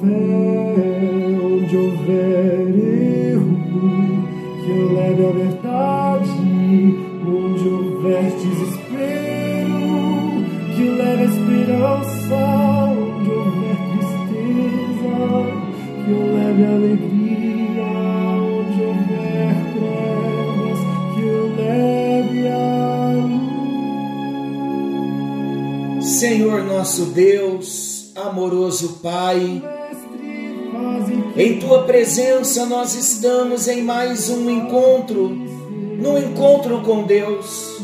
Fé. Onde houver erro, que eu leve a verdade onde houver desespero, que leve a esperança, onde houver tristeza, que eu leve a alegria, onde houver trevas, que eu leve a luz. Senhor nosso Deus, amoroso Pai, em tua presença nós estamos em mais um encontro no encontro com Deus,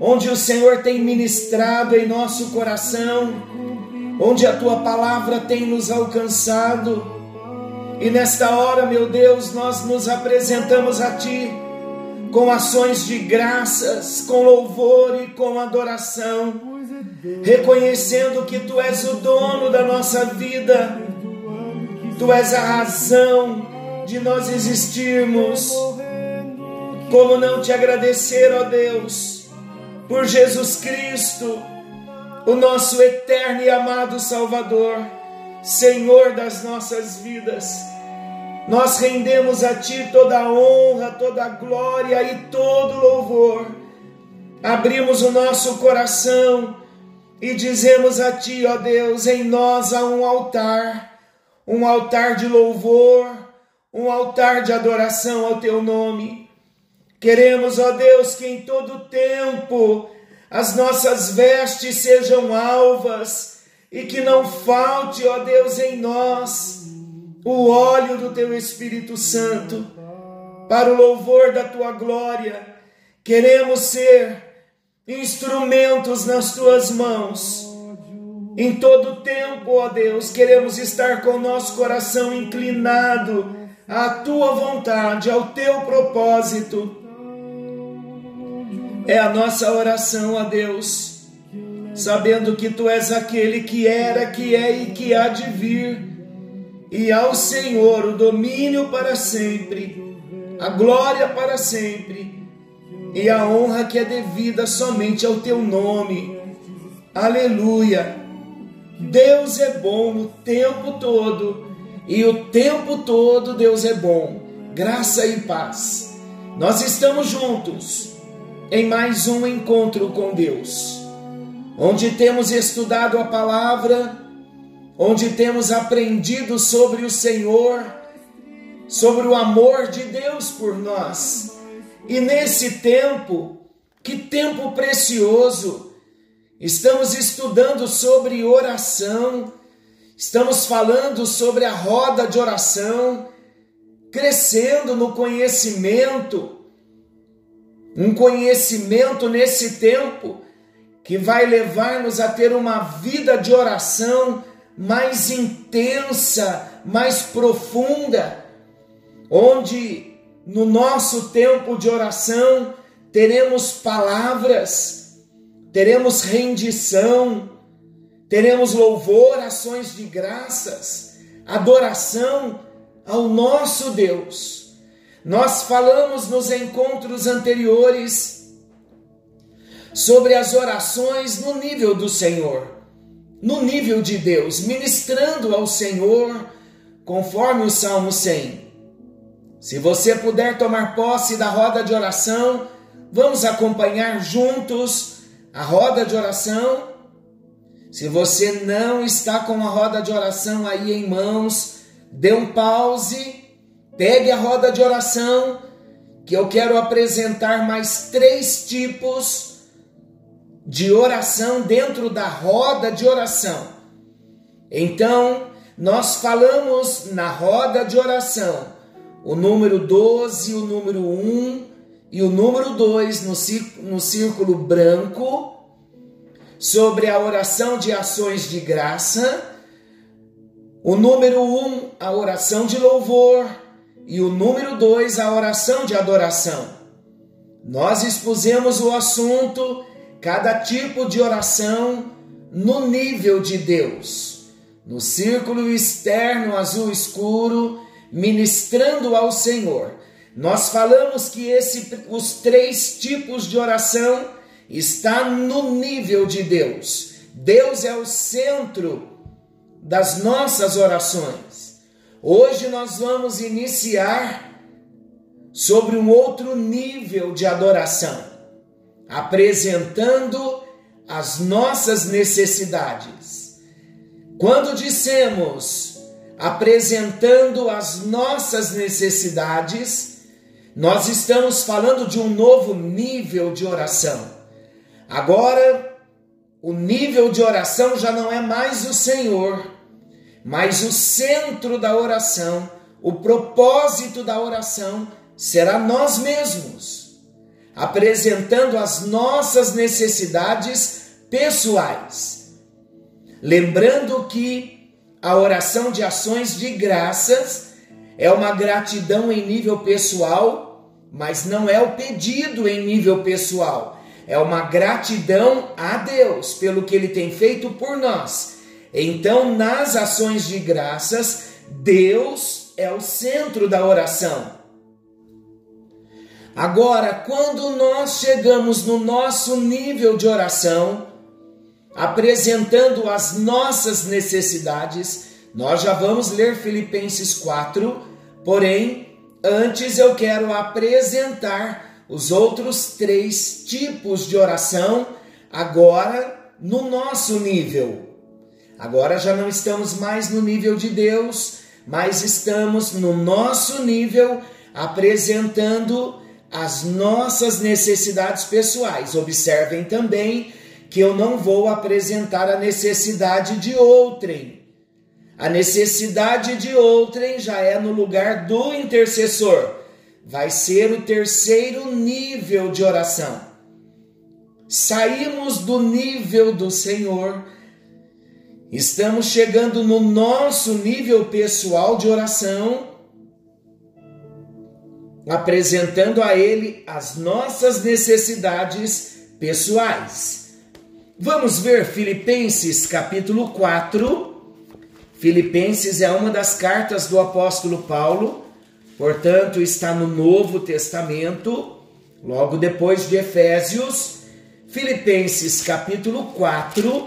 onde o Senhor tem ministrado em nosso coração, onde a tua palavra tem nos alcançado. E nesta hora, meu Deus, nós nos apresentamos a ti com ações de graças, com louvor e com adoração, reconhecendo que tu és o dono da nossa vida, tu és a razão de nós existirmos como não te agradecer, ó Deus, por Jesus Cristo, o nosso eterno e amado Salvador, Senhor das nossas vidas. Nós rendemos a Ti toda a honra, toda a glória e todo louvor. Abrimos o nosso coração e dizemos a Ti, ó Deus, em nós há um altar, um altar de louvor, um altar de adoração ao Teu nome. Queremos, ó Deus, que em todo tempo as nossas vestes sejam alvas e que não falte, ó Deus, em nós o óleo do teu Espírito Santo para o louvor da tua glória. Queremos ser instrumentos nas tuas mãos. Em todo tempo, ó Deus, queremos estar com o nosso coração inclinado à tua vontade, ao teu propósito é a nossa oração a Deus, sabendo que Tu és aquele que era, que é e que há de vir, e ao Senhor o domínio para sempre, a glória para sempre, e a honra que é devida somente ao Teu nome. Aleluia! Deus é bom o tempo todo, e o tempo todo Deus é bom. Graça e paz. Nós estamos juntos em mais um encontro com Deus, onde temos estudado a palavra, onde temos aprendido sobre o Senhor, sobre o amor de Deus por nós. E nesse tempo, que tempo precioso, estamos estudando sobre oração, estamos falando sobre a roda de oração, crescendo no conhecimento um conhecimento nesse tempo que vai levar-nos a ter uma vida de oração mais intensa, mais profunda, onde no nosso tempo de oração teremos palavras, teremos rendição, teremos louvor, ações de graças, adoração ao nosso Deus. Nós falamos nos encontros anteriores sobre as orações no nível do Senhor, no nível de Deus, ministrando ao Senhor conforme o Salmo 100. Se você puder tomar posse da roda de oração, vamos acompanhar juntos a roda de oração. Se você não está com a roda de oração aí em mãos, dê um pause Pegue a roda de oração, que eu quero apresentar mais três tipos de oração dentro da roda de oração. Então, nós falamos na roda de oração o número 12, o número 1 e o número 2 no círculo branco sobre a oração de ações de graça. O número um, a oração de louvor. E o número dois, a oração de adoração. Nós expusemos o assunto, cada tipo de oração no nível de Deus. No círculo externo azul escuro, ministrando ao Senhor. Nós falamos que esse, os três tipos de oração está no nível de Deus. Deus é o centro das nossas orações. Hoje nós vamos iniciar sobre um outro nível de adoração, apresentando as nossas necessidades. Quando dissemos apresentando as nossas necessidades, nós estamos falando de um novo nível de oração. Agora, o nível de oração já não é mais o Senhor, mas o centro da oração, o propósito da oração será nós mesmos, apresentando as nossas necessidades pessoais. Lembrando que a oração de ações de graças é uma gratidão em nível pessoal, mas não é o pedido em nível pessoal é uma gratidão a Deus pelo que Ele tem feito por nós. Então, nas ações de graças, Deus é o centro da oração. Agora, quando nós chegamos no nosso nível de oração, apresentando as nossas necessidades, nós já vamos ler Filipenses 4, porém, antes eu quero apresentar os outros três tipos de oração agora no nosso nível. Agora já não estamos mais no nível de Deus, mas estamos no nosso nível apresentando as nossas necessidades pessoais. Observem também que eu não vou apresentar a necessidade de outrem. A necessidade de outrem já é no lugar do intercessor vai ser o terceiro nível de oração. Saímos do nível do Senhor, estamos chegando no nosso nível pessoal de oração, apresentando a Ele as nossas necessidades pessoais. Vamos ver Filipenses capítulo 4. Filipenses é uma das cartas do apóstolo Paulo Portanto, está no Novo Testamento, logo depois de Efésios, Filipenses capítulo 4,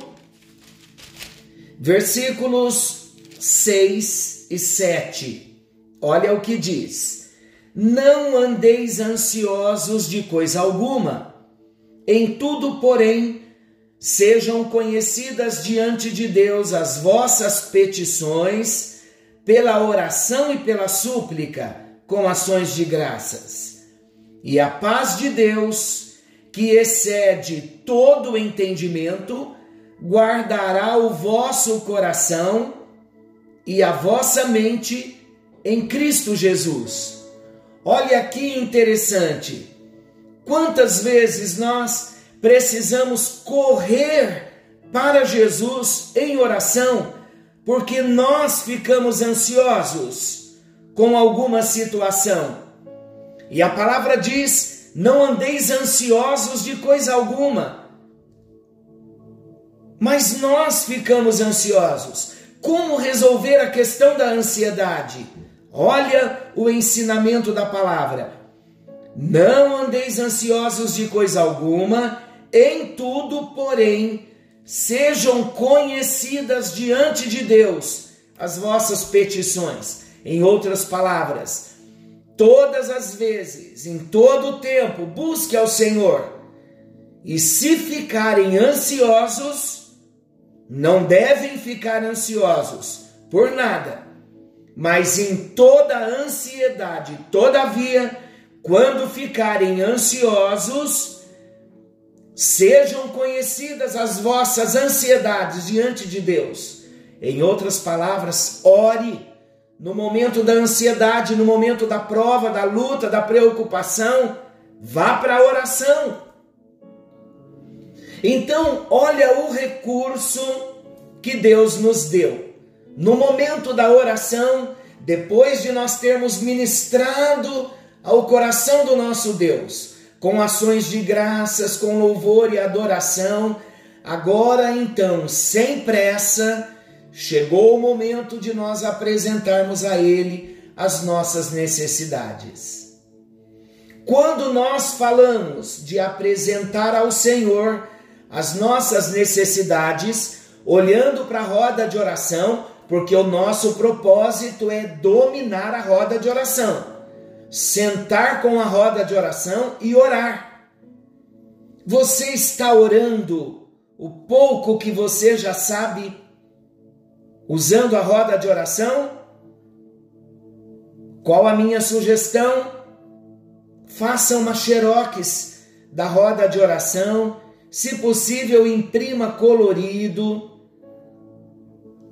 versículos 6 e 7. Olha o que diz: Não andeis ansiosos de coisa alguma, em tudo, porém, sejam conhecidas diante de Deus as vossas petições, pela oração e pela súplica com ações de graças. E a paz de Deus, que excede todo o entendimento, guardará o vosso coração e a vossa mente em Cristo Jesus. Olha que interessante. Quantas vezes nós precisamos correr para Jesus em oração porque nós ficamos ansiosos com alguma situação. E a palavra diz: não andeis ansiosos de coisa alguma. Mas nós ficamos ansiosos. Como resolver a questão da ansiedade? Olha o ensinamento da palavra. Não andeis ansiosos de coisa alguma, em tudo, porém, sejam conhecidas diante de Deus as vossas petições em outras palavras, todas as vezes, em todo o tempo, busque ao Senhor. E se ficarem ansiosos, não devem ficar ansiosos por nada, mas em toda ansiedade, todavia, quando ficarem ansiosos, sejam conhecidas as vossas ansiedades diante de Deus. Em outras palavras, ore no momento da ansiedade, no momento da prova, da luta, da preocupação, vá para a oração. Então, olha o recurso que Deus nos deu. No momento da oração, depois de nós termos ministrado ao coração do nosso Deus, com ações de graças, com louvor e adoração, agora então, sem pressa, chegou o momento de nós apresentarmos a Ele as nossas necessidades. Quando nós falamos de apresentar ao Senhor as nossas necessidades, olhando para a roda de oração, porque o nosso propósito é dominar a roda de oração, sentar com a roda de oração e orar. Você está orando o pouco que você já sabe usando a roda de oração? Qual a minha sugestão? Faça uma xerox da roda de oração, se possível, imprima colorido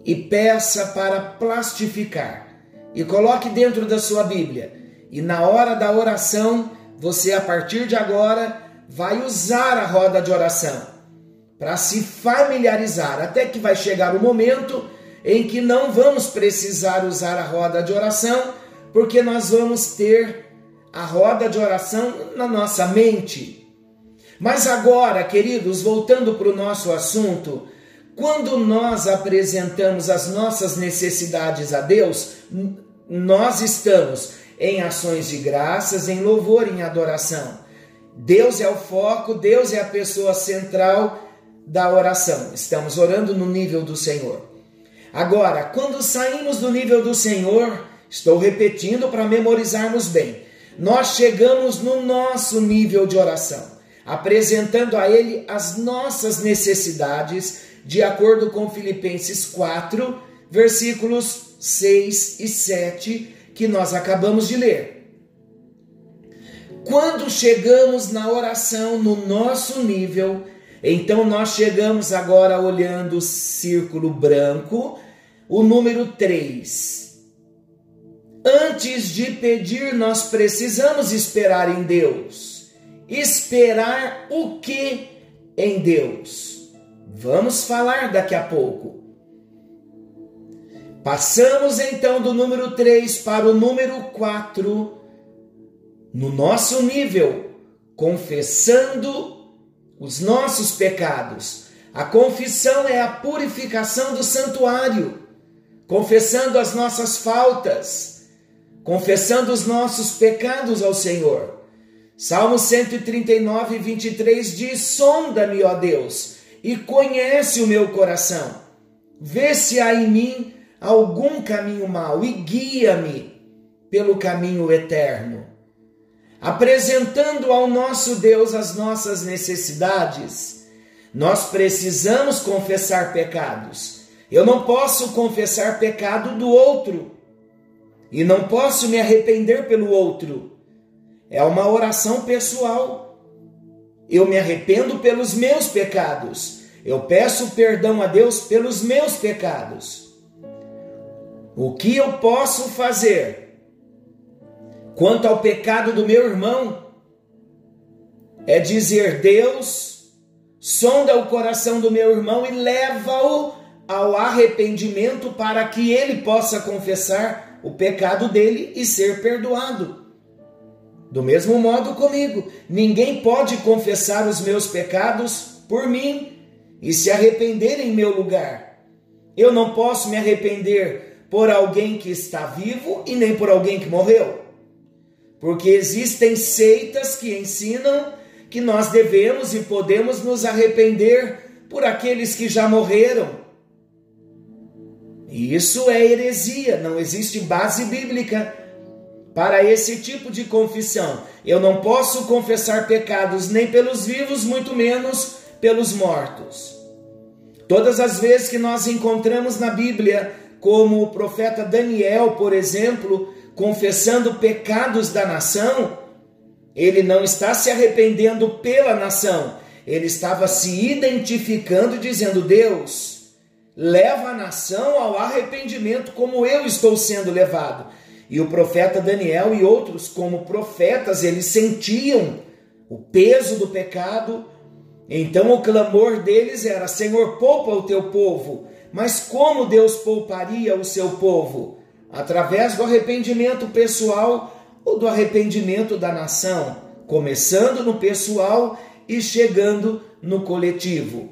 e peça para plastificar e coloque dentro da sua Bíblia. E na hora da oração, você a partir de agora vai usar a roda de oração para se familiarizar, até que vai chegar o momento em que não vamos precisar usar a roda de oração, porque nós vamos ter a roda de oração na nossa mente. Mas agora, queridos, voltando para o nosso assunto, quando nós apresentamos as nossas necessidades a Deus, nós estamos em ações de graças, em louvor, em adoração. Deus é o foco, Deus é a pessoa central da oração. Estamos orando no nível do Senhor. Agora, quando saímos do nível do Senhor, estou repetindo para memorizarmos bem, nós chegamos no nosso nível de oração, apresentando a Ele as nossas necessidades de acordo com Filipenses 4, versículos 6 e 7, que nós acabamos de ler. Quando chegamos na oração no nosso nível, então nós chegamos agora olhando o círculo branco, o número 3. Antes de pedir, nós precisamos esperar em Deus. Esperar o que em Deus? Vamos falar daqui a pouco. Passamos então do número 3 para o número 4, no nosso nível, confessando os nossos pecados. A confissão é a purificação do santuário, confessando as nossas faltas, confessando os nossos pecados ao Senhor. Salmo 139, 23 diz: Sonda-me, ó Deus e conhece o meu coração. Vê se há em mim algum caminho mau e guia-me pelo caminho eterno. Apresentando ao nosso Deus as nossas necessidades, nós precisamos confessar pecados. Eu não posso confessar pecado do outro e não posso me arrepender pelo outro. É uma oração pessoal. Eu me arrependo pelos meus pecados. Eu peço perdão a Deus pelos meus pecados. O que eu posso fazer quanto ao pecado do meu irmão é dizer: Deus, sonda o coração do meu irmão e leva-o ao arrependimento para que ele possa confessar o pecado dele e ser perdoado. Do mesmo modo comigo, ninguém pode confessar os meus pecados por mim e se arrepender em meu lugar. Eu não posso me arrepender por alguém que está vivo e nem por alguém que morreu. Porque existem seitas que ensinam que nós devemos e podemos nos arrepender por aqueles que já morreram. E isso é heresia, não existe base bíblica para esse tipo de confissão. Eu não posso confessar pecados nem pelos vivos, muito menos pelos mortos. Todas as vezes que nós encontramos na Bíblia, como o profeta Daniel, por exemplo, confessando pecados da nação, ele não está se arrependendo pela nação, ele estava se identificando, dizendo: Deus, leva a nação ao arrependimento, como eu estou sendo levado. E o profeta Daniel e outros, como profetas, eles sentiam o peso do pecado Então o clamor deles era: Senhor, poupa o teu povo. Mas como Deus pouparia o seu povo? Através do arrependimento pessoal ou do arrependimento da nação, começando no pessoal e chegando no coletivo.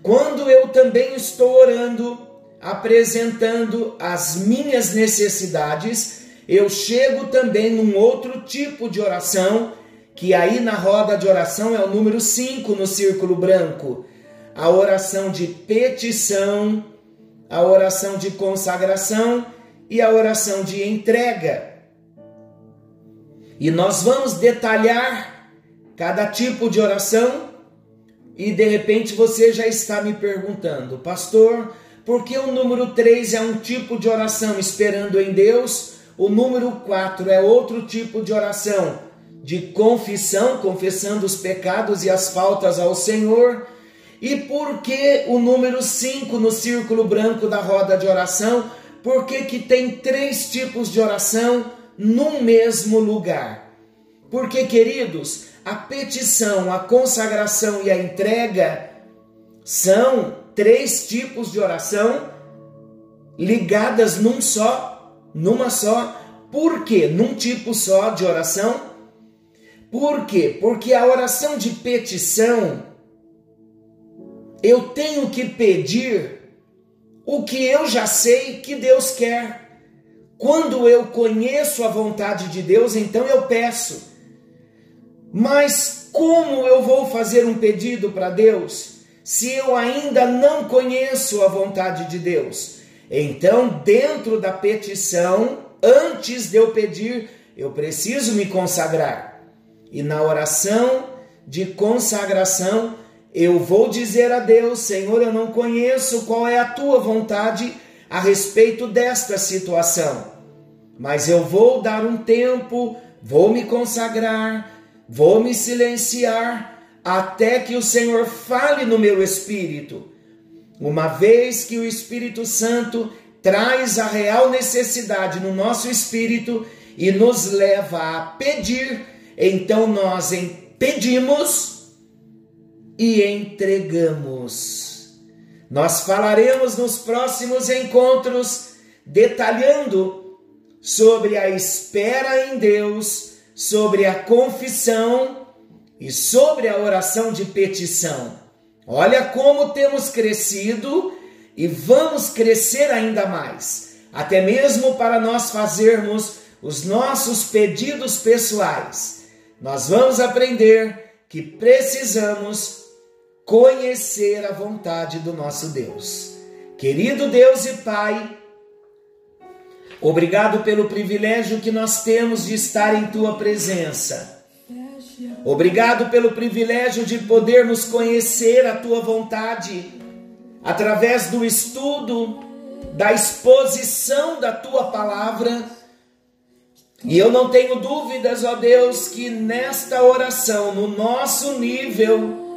Quando eu também estou orando, apresentando as minhas necessidades, eu chego também num outro tipo de oração, que aí na roda de oração é o número 5 no círculo branco. A oração de petição, a oração de consagração e a oração de entrega. E nós vamos detalhar cada tipo de oração e de repente você já está me perguntando, pastor, por que o número 3 é um tipo de oração esperando em Deus? O número 4 é outro tipo de oração de confissão, confessando os pecados e as faltas ao Senhor. E por que o número 5 no círculo branco da roda de oração? Por que, que tem três tipos de oração num mesmo lugar? Porque, queridos, a petição, a consagração e a entrega são três tipos de oração ligadas num só, numa só. Por quê? Num tipo só de oração. Por quê? Porque a oração de petição eu tenho que pedir o que eu já sei que Deus quer. Quando eu conheço a vontade de Deus, então eu peço. Mas como eu vou fazer um pedido para Deus se eu ainda não conheço a vontade de Deus? Então, dentro da petição, antes de eu pedir, eu preciso me consagrar. E na oração de consagração, eu vou dizer a Deus: Senhor, eu não conheço qual é a tua vontade a respeito desta situação, mas eu vou dar um tempo, vou me consagrar, vou me silenciar até que o Senhor fale no meu espírito. Uma vez que o Espírito Santo traz a real necessidade no nosso espírito e nos leva a pedir, então nós pedimos e entregamos. Nós falaremos nos próximos encontros detalhando sobre a espera em Deus, sobre a confissão e sobre a oração de petição. Olha como temos crescido e vamos crescer ainda mais, até mesmo para nós fazermos os nossos pedidos pessoais. Nós vamos aprender que precisamos conhecer a vontade do nosso Deus. Querido Deus e Pai, obrigado pelo privilégio que nós temos de estar em tua presença. Obrigado pelo privilégio de podermos conhecer a tua vontade através do estudo, da exposição da tua palavra. E eu não tenho dúvidas, ó Deus, que nesta oração, no nosso nível,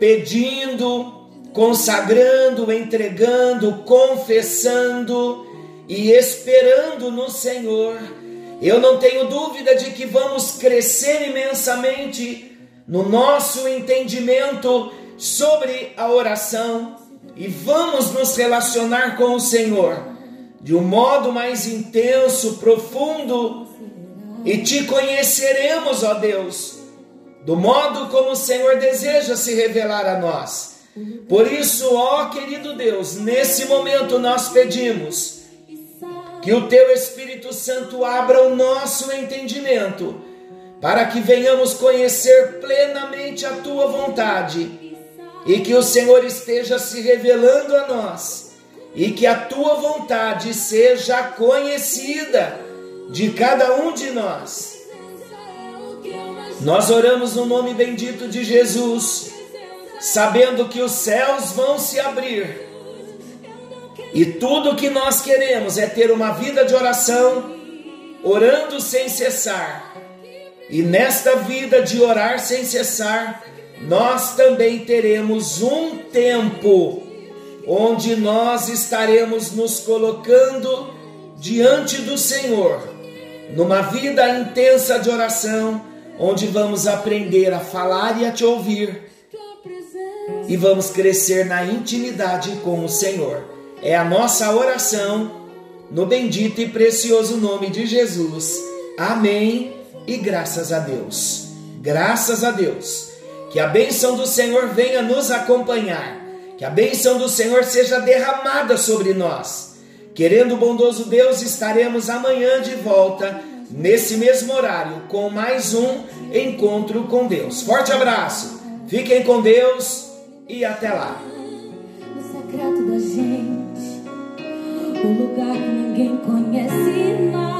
pedindo, consagrando, entregando, confessando e esperando no Senhor. Eu não tenho dúvida de que vamos crescer imensamente no nosso entendimento sobre a oração e vamos nos relacionar com o Senhor de um modo mais intenso, profundo e te conheceremos, ó Deus do modo como o Senhor deseja se revelar a nós. Por isso, ó querido Deus, nesse momento nós pedimos que o teu Espírito Santo abra o nosso entendimento, para que venhamos conhecer plenamente a tua vontade e que o Senhor esteja se revelando a nós e que a tua vontade seja conhecida de cada um de nós nós oramos no nome bendito de Jesus, sabendo que os céus vão se abrir. E tudo que nós queremos é ter uma vida de oração, orando sem cessar. E nesta vida de orar sem cessar, nós também teremos um tempo onde nós estaremos nos colocando diante do Senhor, numa vida intensa de oração onde vamos aprender a falar e a te ouvir, e vamos crescer na intimidade com o Senhor. É a nossa oração no bendito e precioso nome de Jesus. Amém e graças a Deus. Graças a Deus. Que a bênção do Senhor venha nos acompanhar. Que a bênção do Senhor seja derramada sobre nós. Querendo o bondoso Deus, estaremos amanhã de volta, nesse mesmo horário, com mais um encontro com Deus. Forte abraço, fiquem com Deus e até lá. O da gente, o lugar que ninguém conhece.